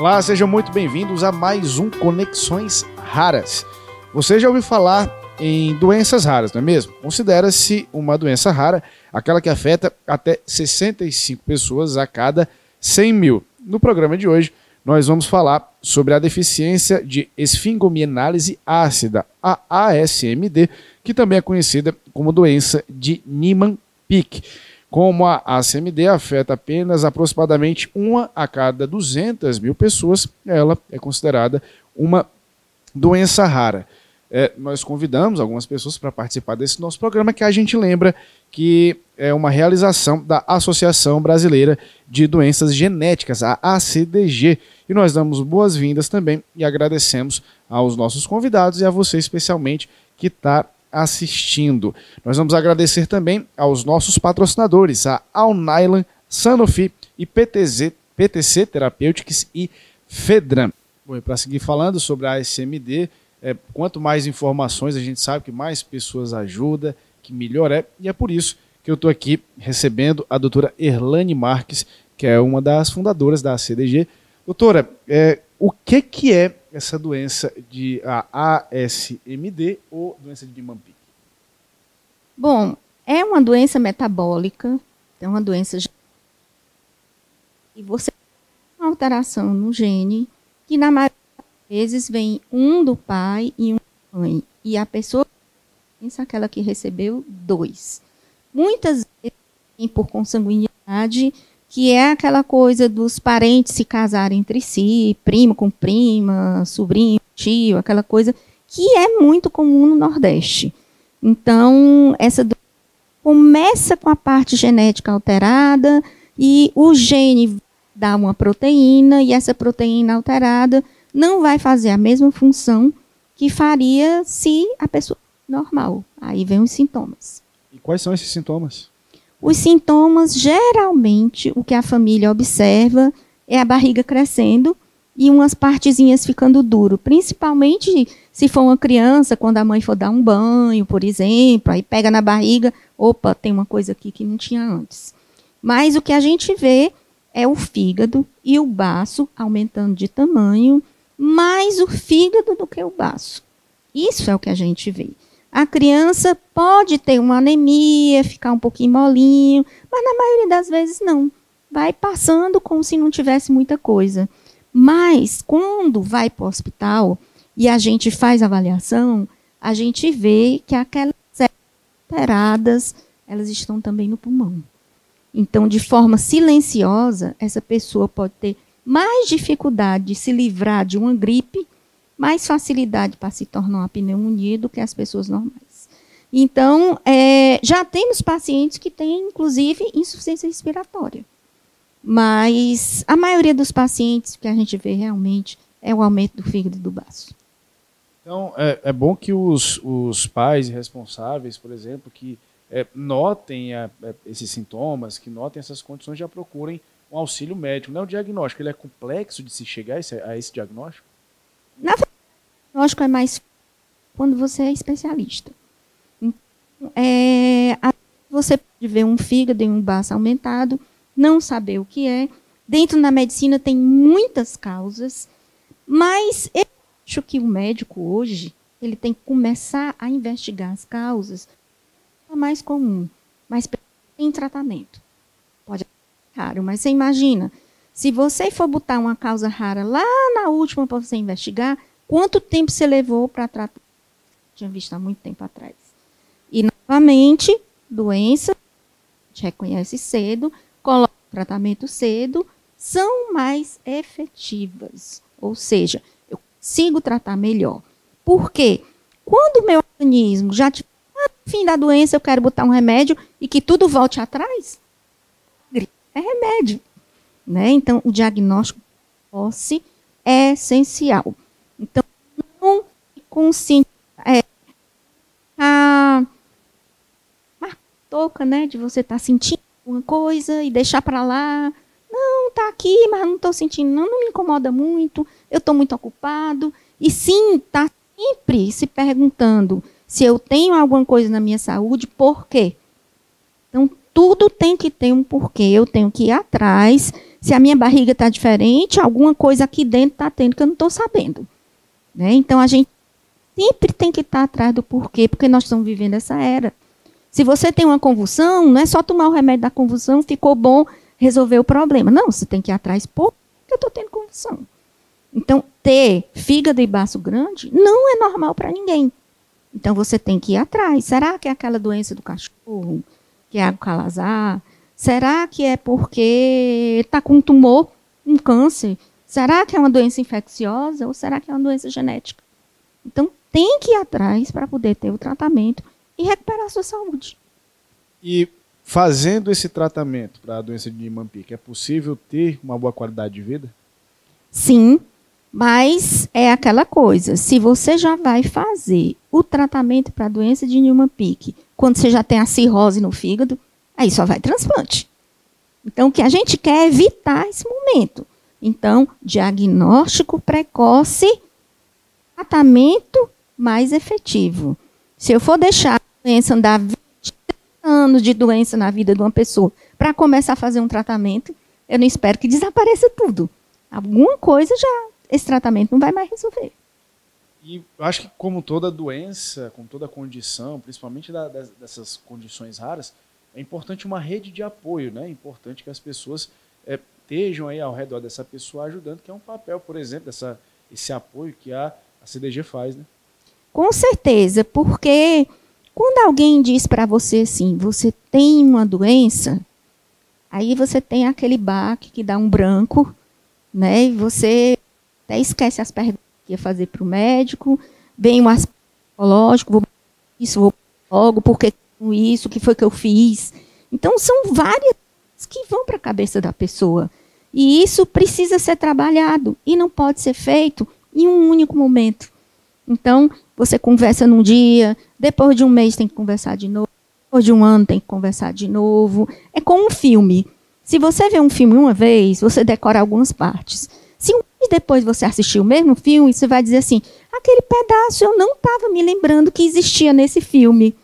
Olá, sejam muito bem-vindos a mais um Conexões Raras. Você já ouviu falar em doenças raras, não é mesmo? Considera-se uma doença rara aquela que afeta até 65 pessoas a cada 100 mil. No programa de hoje, nós vamos falar sobre a deficiência de esfingomianálise ácida, a ASMD, que também é conhecida como doença de Niemann-Pick. Como a ACMD afeta apenas aproximadamente uma a cada 200 mil pessoas, ela é considerada uma doença rara. É, nós convidamos algumas pessoas para participar desse nosso programa, que a gente lembra que é uma realização da Associação Brasileira de Doenças Genéticas, a ACDG. E nós damos boas-vindas também e agradecemos aos nossos convidados e a você especialmente que está assistindo. Nós vamos agradecer também aos nossos patrocinadores, a Alnylan, Sanofi e PTZ, PTC Therapeutics e Fedram. Bom, para seguir falando sobre a SMD, é, quanto mais informações a gente sabe que mais pessoas ajuda, que melhor é, e é por isso que eu estou aqui recebendo a doutora Erlane Marques, que é uma das fundadoras da CDG. Doutora, é, o que, que é essa doença de a ASMD ou doença de Niemann-Pick? Bom, é uma doença metabólica, é uma doença e você tem uma alteração no gene que na maioria das vezes vem um do pai e um da mãe e a pessoa pensa aquela que recebeu dois. Muitas vezes por consanguinidade que é aquela coisa dos parentes se casarem entre si, primo com prima, sobrinho, tio, aquela coisa que é muito comum no Nordeste. Então, essa começa com a parte genética alterada e o gene dá uma proteína e essa proteína alterada não vai fazer a mesma função que faria se a pessoa normal. Aí vem os sintomas. E quais são esses sintomas? Os sintomas, geralmente, o que a família observa é a barriga crescendo e umas partezinhas ficando duro, principalmente se for uma criança, quando a mãe for dar um banho, por exemplo, aí pega na barriga, opa, tem uma coisa aqui que não tinha antes. Mas o que a gente vê é o fígado e o baço aumentando de tamanho, mais o fígado do que o baço. Isso é o que a gente vê. A criança pode ter uma anemia, ficar um pouquinho molinho, mas na maioria das vezes não. Vai passando como se não tivesse muita coisa. Mas quando vai para o hospital e a gente faz avaliação, a gente vê que aquelas alteradas, elas estão também no pulmão. Então, de forma silenciosa, essa pessoa pode ter mais dificuldade de se livrar de uma gripe mais facilidade para se tornar uma pneumonia do que as pessoas normais. Então, é, já temos pacientes que têm, inclusive, insuficiência respiratória. Mas a maioria dos pacientes que a gente vê realmente é o aumento do fígado e do baço. Então, é, é bom que os, os pais responsáveis, por exemplo, que é, notem a, a, esses sintomas, que notem essas condições, já procurem um auxílio médico. Não é o diagnóstico, ele é complexo de se chegar a esse, a esse diagnóstico? Na verdade, o diagnóstico é mais quando você é especialista. Então, é, você pode ver um fígado e um baço aumentado, não saber o que é. Dentro da medicina tem muitas causas, mas eu acho que o médico hoje ele tem que começar a investigar as causas. É mais comum, mas em tratamento. Pode ser raro, mas você imagina, se você for botar uma causa rara lá na última para você investigar, quanto tempo você levou para tratar? Tinha visto há muito tempo atrás. E, novamente, doença, a gente reconhece cedo, coloca tratamento cedo, são mais efetivas. Ou seja, eu consigo tratar melhor. Por quê? Quando o meu organismo já tiver no fim da doença, eu quero botar um remédio e que tudo volte atrás, é remédio. Né? Então, o diagnóstico posse é essencial. Então, não consciente. É, a toca, né, de você estar tá sentindo uma coisa e deixar para lá. Não, tá aqui, mas não estou sentindo, não, não me incomoda muito, eu estou muito ocupado. E sim, tá sempre se perguntando se eu tenho alguma coisa na minha saúde, por quê? Então, tudo tem que ter um porquê. Eu tenho que ir atrás. Se a minha barriga está diferente, alguma coisa aqui dentro está tendo que eu não estou sabendo. Né? Então a gente sempre tem que estar atrás do porquê, porque nós estamos vivendo essa era. Se você tem uma convulsão, não é só tomar o remédio da convulsão, ficou bom, resolver o problema. Não, você tem que ir atrás, por que eu estou tendo convulsão? Então, ter fígado e baço grande não é normal para ninguém. Então, você tem que ir atrás. Será que é aquela doença do cachorro, que é a calazar? Será que é porque está com um tumor, um câncer? Será que é uma doença infecciosa ou será que é uma doença genética? Então, tem que ir atrás para poder ter o tratamento e recuperar a sua saúde. E fazendo esse tratamento para a doença de Niemann-Pick, é possível ter uma boa qualidade de vida? Sim, mas é aquela coisa, se você já vai fazer o tratamento para a doença de Niemann-Pick, quando você já tem a cirrose no fígado, aí só vai transplante. Então, o que a gente quer é evitar esse momento. Então, diagnóstico precoce, tratamento mais efetivo. Se eu for deixar a doença andar anos de doença na vida de uma pessoa para começar a fazer um tratamento, eu não espero que desapareça tudo. Alguma coisa já esse tratamento não vai mais resolver. E acho que como toda doença, com toda condição, principalmente da, dessas condições raras, é importante uma rede de apoio, né? É importante que as pessoas é, estejam aí ao redor dessa pessoa ajudando, que é um papel, por exemplo, dessa, esse apoio que a, a CDG faz, né? Com certeza, porque quando alguém diz para você assim, você tem uma doença, aí você tem aquele baque que dá um branco, né? E você até esquece as perguntas que ia fazer para o médico, vem um aspecto psicológico, vou isso, vou logo, por que isso, o que foi que eu fiz? Então são várias que vão para a cabeça da pessoa. E isso precisa ser trabalhado e não pode ser feito em um único momento. Então, você conversa num dia, depois de um mês tem que conversar de novo, depois de um ano tem que conversar de novo. É como um filme. Se você vê um filme uma vez, você decora algumas partes. Se um mês depois você assistir o mesmo filme, você vai dizer assim: aquele pedaço eu não estava me lembrando que existia nesse filme.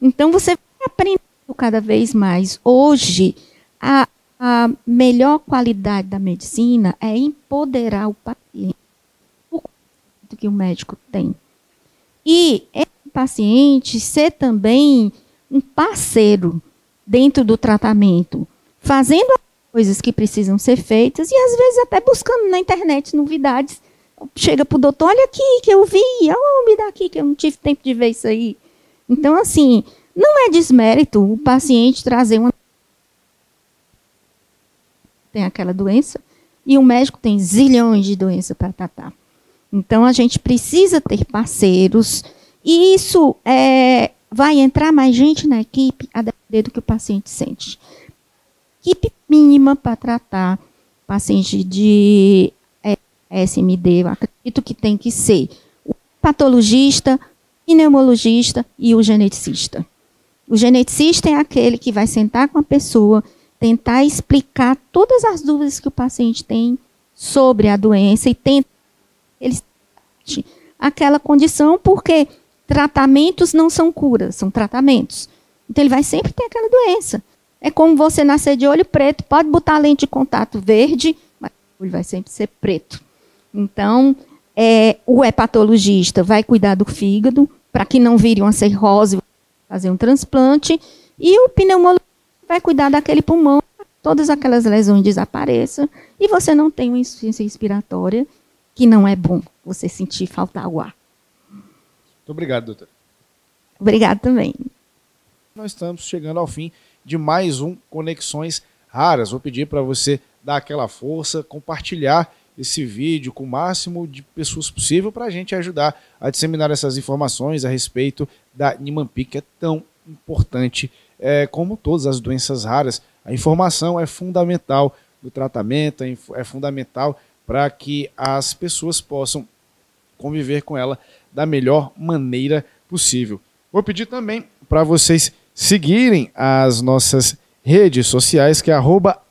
Então você vai aprendendo cada vez mais. Hoje, a, a melhor qualidade da medicina é empoderar o paciente. O que o médico tem. E esse paciente ser também um parceiro dentro do tratamento, fazendo as coisas que precisam ser feitas e às vezes até buscando na internet novidades. Chega para o doutor, olha aqui que eu vi, oh, me dá aqui que eu não tive tempo de ver isso aí. Então, assim, não é desmérito o paciente trazer uma. Tem aquela doença e o médico tem zilhões de doenças para tratar. Então a gente precisa ter parceiros e isso é, vai entrar mais gente na equipe a depender do que o paciente sente. Equipe mínima para tratar paciente de é, SMD, eu acredito que tem que ser o patologista, pneumologista e o geneticista. O geneticista é aquele que vai sentar com a pessoa, tentar explicar todas as dúvidas que o paciente tem sobre a doença e tentar eles aquela condição porque tratamentos não são curas, são tratamentos. Então ele vai sempre ter aquela doença. É como você nascer de olho preto, pode botar lente de contato verde, mas o olho vai sempre ser preto. Então, é, o hepatologista vai cuidar do fígado para que não vire uma cirrose, fazer um transplante, e o pneumologista vai cuidar daquele pulmão, todas aquelas lesões desapareçam e você não tem uma insuficiência respiratória que não é bom você sentir faltar o ar. Muito obrigado, doutor. Obrigado também. Nós estamos chegando ao fim de mais um Conexões Raras. Vou pedir para você dar aquela força, compartilhar esse vídeo com o máximo de pessoas possível para a gente ajudar a disseminar essas informações a respeito da Nimampi, que é tão importante é, como todas as doenças raras. A informação é fundamental no tratamento, é, é fundamental para que as pessoas possam conviver com ela da melhor maneira possível. Vou pedir também para vocês seguirem as nossas redes sociais, que é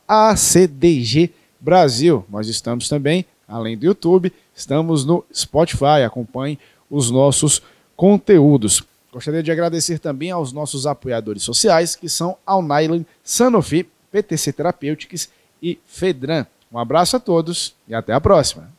ACDG Brasil. Nós estamos também, além do YouTube, estamos no Spotify. Acompanhe os nossos conteúdos. Gostaria de agradecer também aos nossos apoiadores sociais, que são Alnylan, Sanofi, PTC Therapeutics e Fedran. Um abraço a todos e até a próxima.